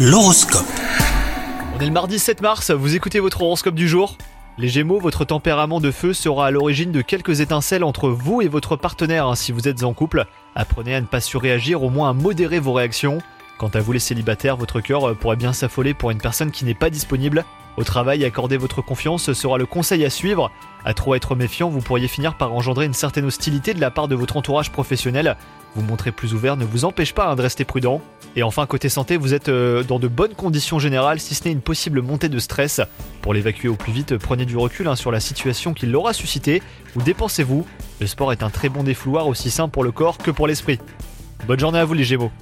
L'horoscope. On est le mardi 7 mars, vous écoutez votre horoscope du jour? Les Gémeaux, votre tempérament de feu sera à l'origine de quelques étincelles entre vous et votre partenaire hein, si vous êtes en couple. Apprenez à ne pas surréagir, au moins à modérer vos réactions. Quant à vous les célibataires, votre cœur euh, pourrait bien s'affoler pour une personne qui n'est pas disponible. Au travail, accorder votre confiance sera le conseil à suivre. À trop être méfiant, vous pourriez finir par engendrer une certaine hostilité de la part de votre entourage professionnel. Vous montrer plus ouvert ne vous empêche pas hein, de rester prudent. Et enfin, côté santé, vous êtes euh, dans de bonnes conditions générales, si ce n'est une possible montée de stress. Pour l'évacuer au plus vite, prenez du recul hein, sur la situation qui l'aura suscité, ou dépensez-vous? Le sport est un très bon défouloir aussi sain pour le corps que pour l'esprit. Bonne journée à vous les Gémeaux